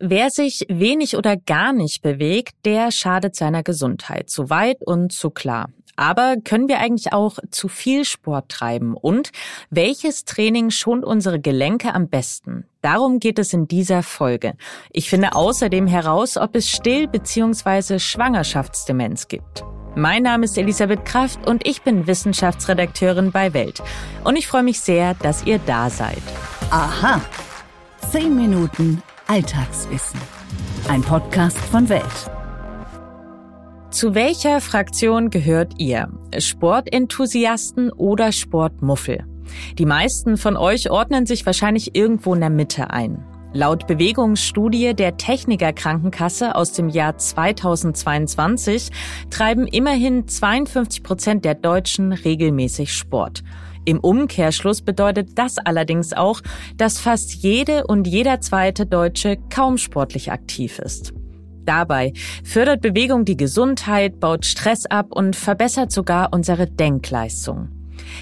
Wer sich wenig oder gar nicht bewegt, der schadet seiner Gesundheit. Zu weit und zu klar. Aber können wir eigentlich auch zu viel Sport treiben? Und welches Training schont unsere Gelenke am besten? Darum geht es in dieser Folge. Ich finde außerdem heraus, ob es Still- bzw. Schwangerschaftsdemenz gibt. Mein Name ist Elisabeth Kraft und ich bin Wissenschaftsredakteurin bei Welt. Und ich freue mich sehr, dass ihr da seid. Aha. Zehn Minuten Alltagswissen. Ein Podcast von Welt. Zu welcher Fraktion gehört ihr? Sportenthusiasten oder Sportmuffel? Die meisten von euch ordnen sich wahrscheinlich irgendwo in der Mitte ein. Laut Bewegungsstudie der Techniker Krankenkasse aus dem Jahr 2022 treiben immerhin 52 Prozent der Deutschen regelmäßig Sport. Im Umkehrschluss bedeutet das allerdings auch, dass fast jede und jeder zweite Deutsche kaum sportlich aktiv ist. Dabei fördert Bewegung die Gesundheit, baut Stress ab und verbessert sogar unsere Denkleistung.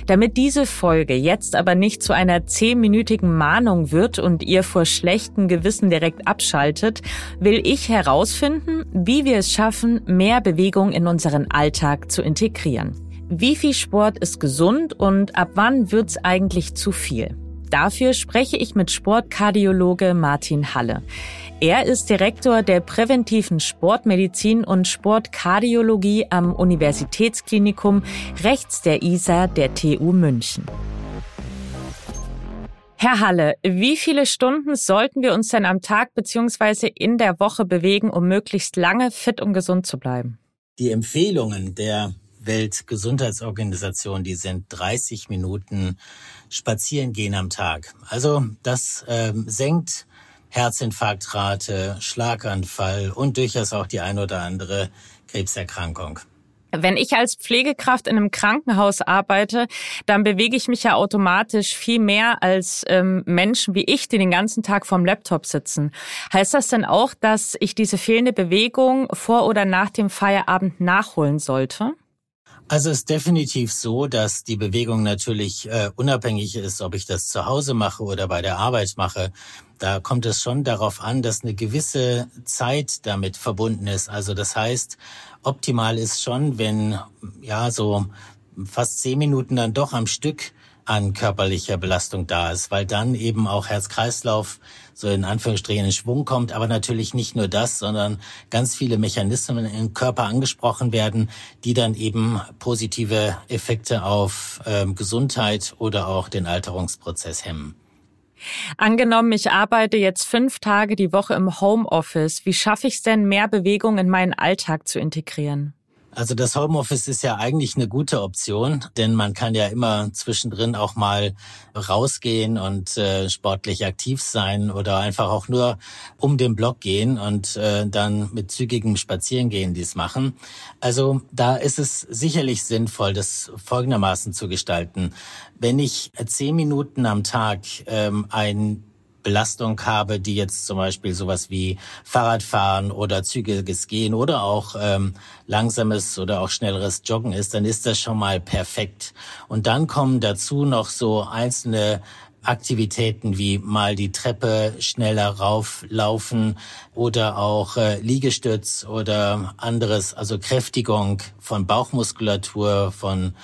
Damit diese Folge jetzt aber nicht zu einer zehnminütigen Mahnung wird und ihr vor schlechtem Gewissen direkt abschaltet, will ich herausfinden, wie wir es schaffen, mehr Bewegung in unseren Alltag zu integrieren. Wie viel Sport ist gesund und ab wann wird's eigentlich zu viel? Dafür spreche ich mit Sportkardiologe Martin Halle. Er ist Direktor der präventiven Sportmedizin und Sportkardiologie am Universitätsklinikum rechts der ISA der TU München. Herr Halle, wie viele Stunden sollten wir uns denn am Tag bzw. in der Woche bewegen, um möglichst lange fit und gesund zu bleiben? Die Empfehlungen der Weltgesundheitsorganisation, die sind 30 Minuten spazieren gehen am Tag. Also das ähm, senkt Herzinfarktrate, Schlaganfall und durchaus auch die ein oder andere Krebserkrankung. Wenn ich als Pflegekraft in einem Krankenhaus arbeite, dann bewege ich mich ja automatisch viel mehr als ähm, Menschen wie ich, die den ganzen Tag vorm Laptop sitzen. Heißt das denn auch, dass ich diese fehlende Bewegung vor oder nach dem Feierabend nachholen sollte? Also es ist definitiv so, dass die Bewegung natürlich äh, unabhängig ist, ob ich das zu Hause mache oder bei der Arbeit mache. Da kommt es schon darauf an, dass eine gewisse Zeit damit verbunden ist. Also das heißt, optimal ist schon, wenn ja so fast zehn Minuten dann doch am Stück an körperlicher Belastung da ist, weil dann eben auch Herz-Kreislauf so in Anführungsstrichen in Schwung kommt, aber natürlich nicht nur das, sondern ganz viele Mechanismen im Körper angesprochen werden, die dann eben positive Effekte auf ähm, Gesundheit oder auch den Alterungsprozess hemmen. Angenommen, ich arbeite jetzt fünf Tage die Woche im Homeoffice. Wie schaffe ich es denn, mehr Bewegung in meinen Alltag zu integrieren? Also das Homeoffice ist ja eigentlich eine gute Option, denn man kann ja immer zwischendrin auch mal rausgehen und äh, sportlich aktiv sein oder einfach auch nur um den Block gehen und äh, dann mit zügigem Spazierengehen dies machen. Also da ist es sicherlich sinnvoll, das folgendermaßen zu gestalten. Wenn ich zehn Minuten am Tag ähm, ein Belastung habe, die jetzt zum Beispiel sowas wie Fahrradfahren oder zügiges Gehen oder auch ähm, langsames oder auch schnelleres Joggen ist, dann ist das schon mal perfekt. Und dann kommen dazu noch so einzelne Aktivitäten wie mal die Treppe schneller rauflaufen oder auch äh, Liegestütz oder anderes, also Kräftigung von Bauchmuskulatur, von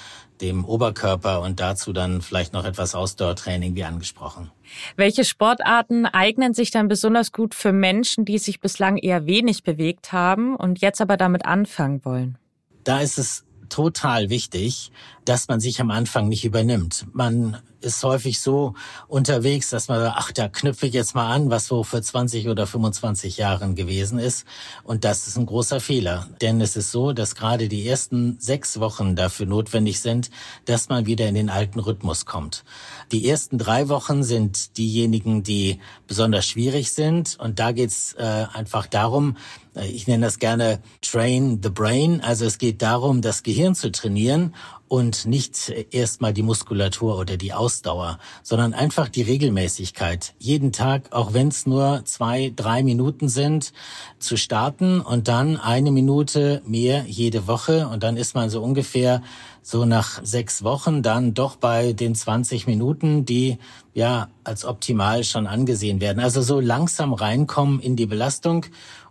dem Oberkörper und dazu dann vielleicht noch etwas Ausdauertraining wie angesprochen. Welche Sportarten eignen sich dann besonders gut für Menschen, die sich bislang eher wenig bewegt haben und jetzt aber damit anfangen wollen? Da ist es total wichtig, dass man sich am Anfang nicht übernimmt. Man ist häufig so unterwegs, dass man sagt, ach, da knüpfe ich jetzt mal an, was so für 20 oder 25 Jahren gewesen ist. Und das ist ein großer Fehler. Denn es ist so, dass gerade die ersten sechs Wochen dafür notwendig sind, dass man wieder in den alten Rhythmus kommt. Die ersten drei Wochen sind diejenigen, die besonders schwierig sind. Und da geht's äh, einfach darum, äh, ich nenne das gerne Train the Brain. Also es geht darum, das Gehirn zu trainieren und nicht erstmal die Muskulatur oder die Ausdauer, sondern einfach die Regelmäßigkeit. Jeden Tag, auch wenn es nur zwei, drei Minuten sind, zu starten und dann eine Minute mehr jede Woche und dann ist man so ungefähr so nach sechs Wochen dann doch bei den 20 Minuten, die ja als optimal schon angesehen werden. Also so langsam reinkommen in die Belastung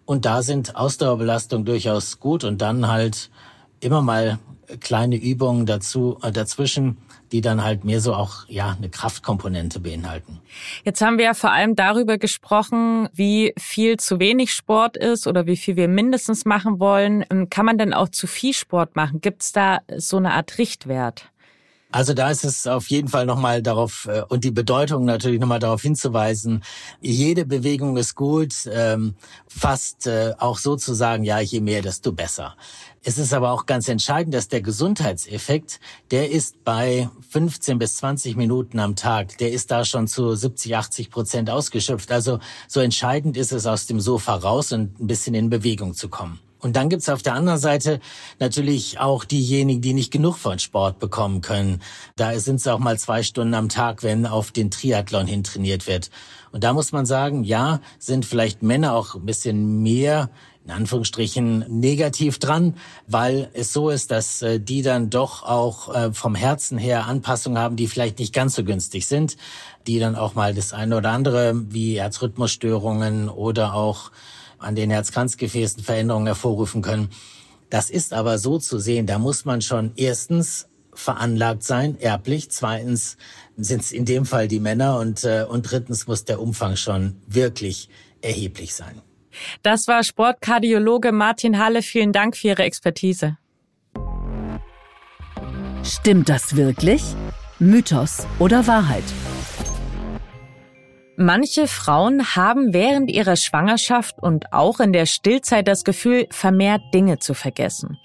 und da sind Ausdauerbelastung durchaus gut und dann halt immer mal kleine Übungen dazu, äh, dazwischen, die dann halt mehr so auch, ja, eine Kraftkomponente beinhalten. Jetzt haben wir ja vor allem darüber gesprochen, wie viel zu wenig Sport ist oder wie viel wir mindestens machen wollen. Ähm, kann man denn auch zu viel Sport machen? Gibt es da so eine Art Richtwert? Also da ist es auf jeden Fall nochmal darauf äh, und die Bedeutung natürlich nochmal darauf hinzuweisen, jede Bewegung ist gut, ähm, fast äh, auch so zu sagen, ja, je mehr, desto besser. Es ist aber auch ganz entscheidend, dass der Gesundheitseffekt, der ist bei 15 bis 20 Minuten am Tag, der ist da schon zu 70, 80 Prozent ausgeschöpft. Also so entscheidend ist es, aus dem Sofa raus und ein bisschen in Bewegung zu kommen. Und dann gibt's auf der anderen Seite natürlich auch diejenigen, die nicht genug von Sport bekommen können. Da sind es auch mal zwei Stunden am Tag, wenn auf den Triathlon hin trainiert wird. Und da muss man sagen, ja, sind vielleicht Männer auch ein bisschen mehr in Anführungsstrichen negativ dran, weil es so ist, dass äh, die dann doch auch äh, vom Herzen her Anpassungen haben, die vielleicht nicht ganz so günstig sind, die dann auch mal das eine oder andere wie Herzrhythmusstörungen oder auch an den Herzkranzgefäßen Veränderungen hervorrufen können. Das ist aber so zu sehen, da muss man schon erstens veranlagt sein, erblich, zweitens sind es in dem Fall die Männer und, äh, und drittens muss der Umfang schon wirklich erheblich sein. Das war Sportkardiologe Martin Halle. Vielen Dank für Ihre Expertise. Stimmt das wirklich? Mythos oder Wahrheit? Manche Frauen haben während ihrer Schwangerschaft und auch in der Stillzeit das Gefühl, vermehrt Dinge zu vergessen.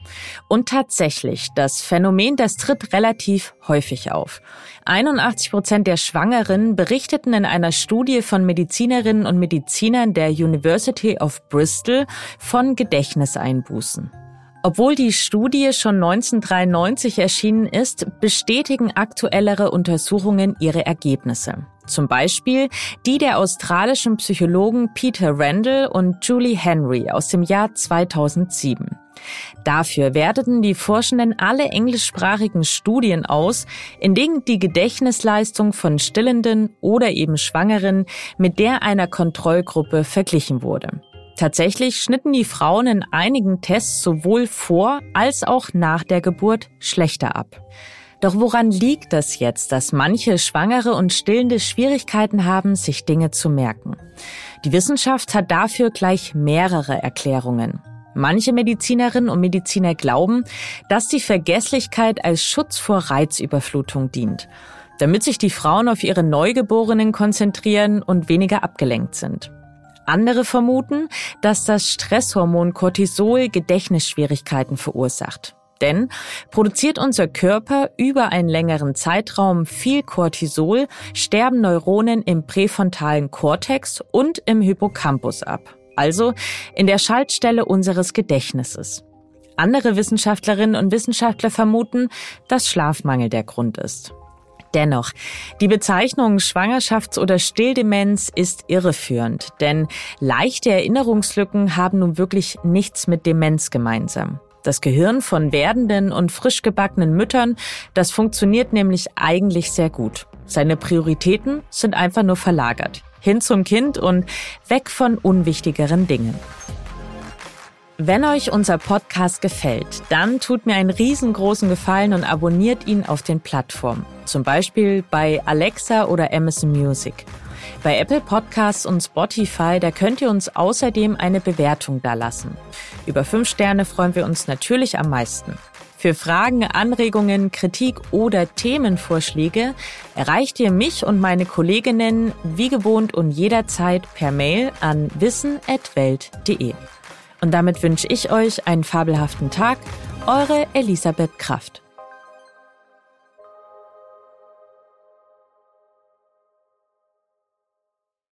Und tatsächlich, das Phänomen, das tritt relativ häufig auf. 81 Prozent der Schwangeren berichteten in einer Studie von Medizinerinnen und Medizinern der University of Bristol von Gedächtniseinbußen. Obwohl die Studie schon 1993 erschienen ist, bestätigen aktuellere Untersuchungen ihre Ergebnisse. Zum Beispiel die der australischen Psychologen Peter Randall und Julie Henry aus dem Jahr 2007. Dafür werteten die Forschenden alle englischsprachigen Studien aus, in denen die Gedächtnisleistung von Stillenden oder eben Schwangeren mit der einer Kontrollgruppe verglichen wurde. Tatsächlich schnitten die Frauen in einigen Tests sowohl vor als auch nach der Geburt schlechter ab. Doch woran liegt das jetzt, dass manche Schwangere und Stillende Schwierigkeiten haben, sich Dinge zu merken? Die Wissenschaft hat dafür gleich mehrere Erklärungen. Manche Medizinerinnen und Mediziner glauben, dass die Vergesslichkeit als Schutz vor Reizüberflutung dient, damit sich die Frauen auf ihre Neugeborenen konzentrieren und weniger abgelenkt sind. Andere vermuten, dass das Stresshormon Cortisol Gedächtnisschwierigkeiten verursacht. Denn produziert unser Körper über einen längeren Zeitraum viel Cortisol, sterben Neuronen im präfrontalen Kortex und im Hippocampus ab, also in der Schaltstelle unseres Gedächtnisses. Andere Wissenschaftlerinnen und Wissenschaftler vermuten, dass Schlafmangel der Grund ist. Dennoch, die Bezeichnung Schwangerschafts- oder Stilldemenz ist irreführend, denn leichte Erinnerungslücken haben nun wirklich nichts mit Demenz gemeinsam. Das Gehirn von werdenden und frisch gebackenen Müttern, das funktioniert nämlich eigentlich sehr gut. Seine Prioritäten sind einfach nur verlagert. Hin zum Kind und weg von unwichtigeren Dingen. Wenn euch unser Podcast gefällt, dann tut mir einen riesengroßen Gefallen und abonniert ihn auf den Plattformen. Zum Beispiel bei Alexa oder Amazon Music. Bei Apple Podcasts und Spotify, da könnt ihr uns außerdem eine Bewertung dalassen. Über fünf Sterne freuen wir uns natürlich am meisten. Für Fragen, Anregungen, Kritik oder Themenvorschläge erreicht ihr mich und meine Kolleginnen wie gewohnt und jederzeit per Mail an wissen.welt.de. Und damit wünsche ich euch einen fabelhaften Tag. Eure Elisabeth Kraft.